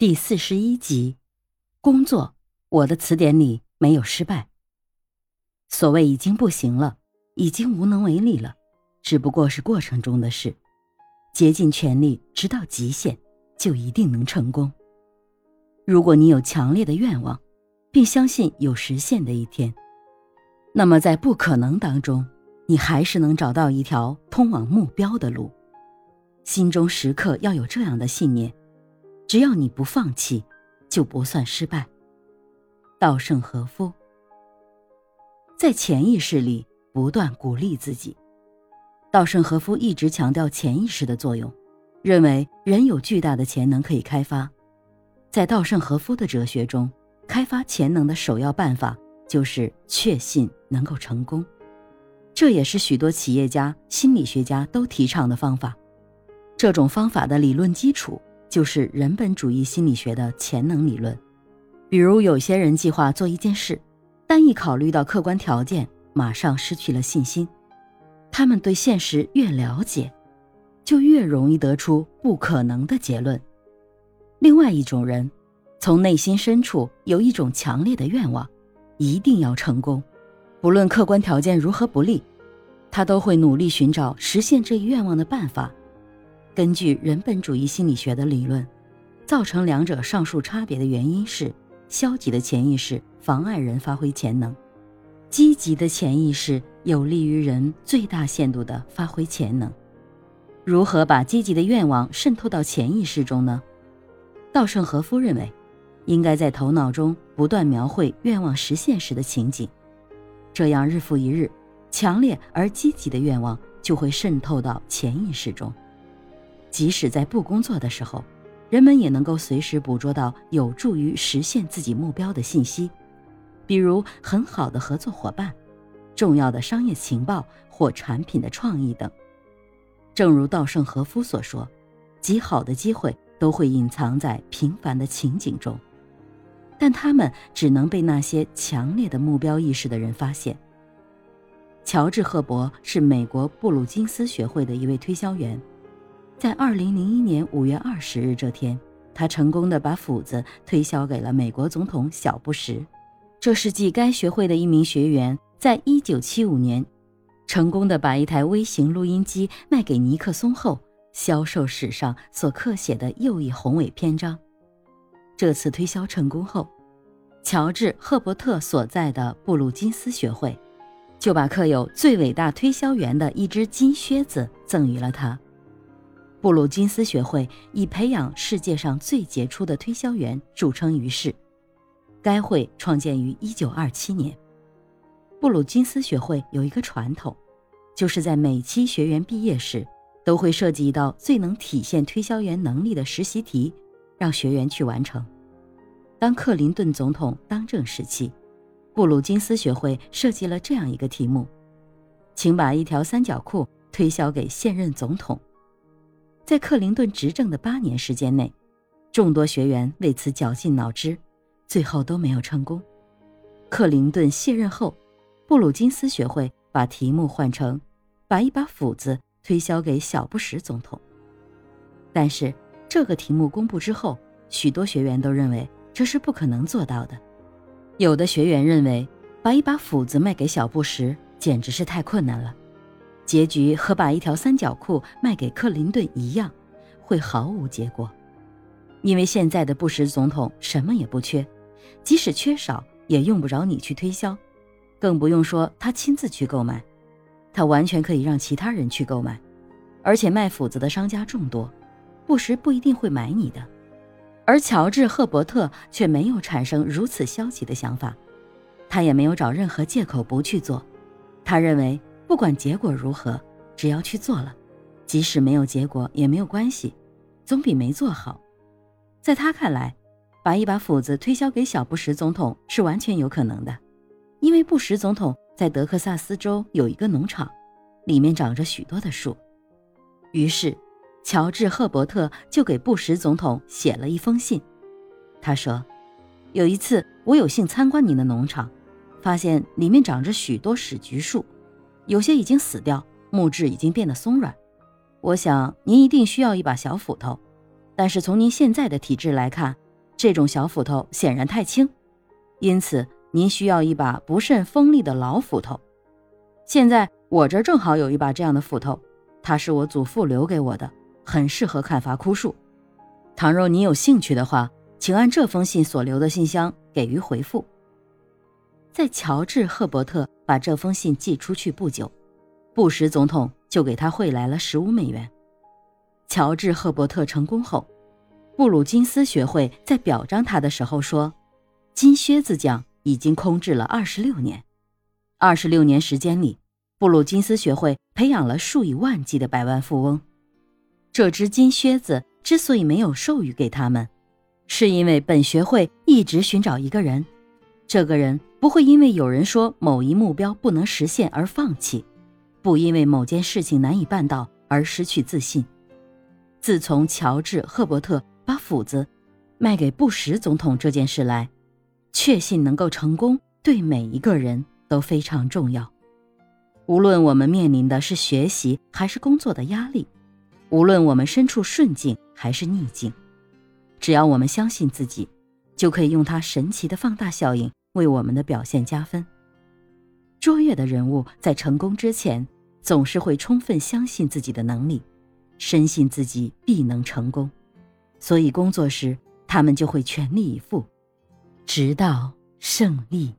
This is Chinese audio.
第四十一集，工作，我的词典里没有失败。所谓已经不行了，已经无能为力了，只不过是过程中的事。竭尽全力，直到极限，就一定能成功。如果你有强烈的愿望，并相信有实现的一天，那么在不可能当中，你还是能找到一条通往目标的路。心中时刻要有这样的信念。只要你不放弃，就不算失败。稻盛和夫在潜意识里不断鼓励自己。稻盛和夫一直强调潜意识的作用，认为人有巨大的潜能可以开发。在稻盛和夫的哲学中，开发潜能的首要办法就是确信能够成功。这也是许多企业家、心理学家都提倡的方法。这种方法的理论基础。就是人本主义心理学的潜能理论，比如有些人计划做一件事，但一考虑到客观条件，马上失去了信心。他们对现实越了解，就越容易得出不可能的结论。另外一种人，从内心深处有一种强烈的愿望，一定要成功，不论客观条件如何不利，他都会努力寻找实现这一愿望的办法。根据人本主义心理学的理论，造成两者上述差别的原因是：消极的潜意识妨碍人发挥潜能，积极的潜意识有利于人最大限度地发挥潜能。如何把积极的愿望渗透到潜意识中呢？稻盛和夫认为，应该在头脑中不断描绘愿望实现时的情景，这样日复一日，强烈而积极的愿望就会渗透到潜意识中。即使在不工作的时候，人们也能够随时捕捉到有助于实现自己目标的信息，比如很好的合作伙伴、重要的商业情报或产品的创意等。正如稻盛和夫所说，极好的机会都会隐藏在平凡的情景中，但他们只能被那些强烈的目标意识的人发现。乔治·赫伯是美国布鲁金斯学会的一位推销员。在二零零一年五月二十日这天，他成功的把斧子推销给了美国总统小布什。这是继该学会的一名学员在一九七五年成功的把一台微型录音机卖给尼克松后，销售史上所刻写的又一宏伟篇章。这次推销成功后，乔治·赫伯特所在的布鲁金斯学会就把刻有“最伟大推销员”的一只金靴子赠予了他。布鲁金斯学会以培养世界上最杰出的推销员著称于世。该会创建于1927年。布鲁金斯学会有一个传统，就是在每期学员毕业时，都会设计一道最能体现推销员能力的实习题，让学员去完成。当克林顿总统当政时期，布鲁金斯学会设计了这样一个题目：请把一条三角裤推销给现任总统。在克林顿执政的八年时间内，众多学员为此绞尽脑汁，最后都没有成功。克林顿卸任后，布鲁金斯学会把题目换成“把一把斧子推销给小布什总统”。但是这个题目公布之后，许多学员都认为这是不可能做到的。有的学员认为，把一把斧子卖给小布什简直是太困难了。结局和把一条三角裤卖给克林顿一样，会毫无结果，因为现在的布什总统什么也不缺，即使缺少也用不着你去推销，更不用说他亲自去购买，他完全可以让其他人去购买，而且卖斧子的商家众多，布什不一定会买你的。而乔治·赫伯特却没有产生如此消极的想法，他也没有找任何借口不去做，他认为。不管结果如何，只要去做了，即使没有结果也没有关系，总比没做好。在他看来，把一把斧子推销给小布什总统是完全有可能的，因为布什总统在德克萨斯州有一个农场，里面长着许多的树。于是，乔治·赫伯特就给布什总统写了一封信。他说：“有一次，我有幸参观您的农场，发现里面长着许多史菊树。”有些已经死掉，木质已经变得松软。我想您一定需要一把小斧头，但是从您现在的体质来看，这种小斧头显然太轻，因此您需要一把不甚锋利的老斧头。现在我这正好有一把这样的斧头，它是我祖父留给我的，很适合砍伐枯树。倘若你有兴趣的话，请按这封信所留的信箱给予回复。在乔治·赫伯特把这封信寄出去不久，布什总统就给他汇来了十五美元。乔治·赫伯特成功后，布鲁金斯学会在表彰他的时候说：“金靴子奖已经空置了二十六年，二十六年时间里，布鲁金斯学会培养了数以万计的百万富翁。这只金靴子之所以没有授予给他们，是因为本学会一直寻找一个人，这个人。”不会因为有人说某一目标不能实现而放弃，不因为某件事情难以办到而失去自信。自从乔治·赫伯特把斧子卖给布什总统这件事来，确信能够成功对每一个人都非常重要。无论我们面临的是学习还是工作的压力，无论我们身处顺境还是逆境，只要我们相信自己，就可以用它神奇的放大效应。为我们的表现加分。卓越的人物在成功之前，总是会充分相信自己的能力，深信自己必能成功，所以工作时他们就会全力以赴，直到胜利。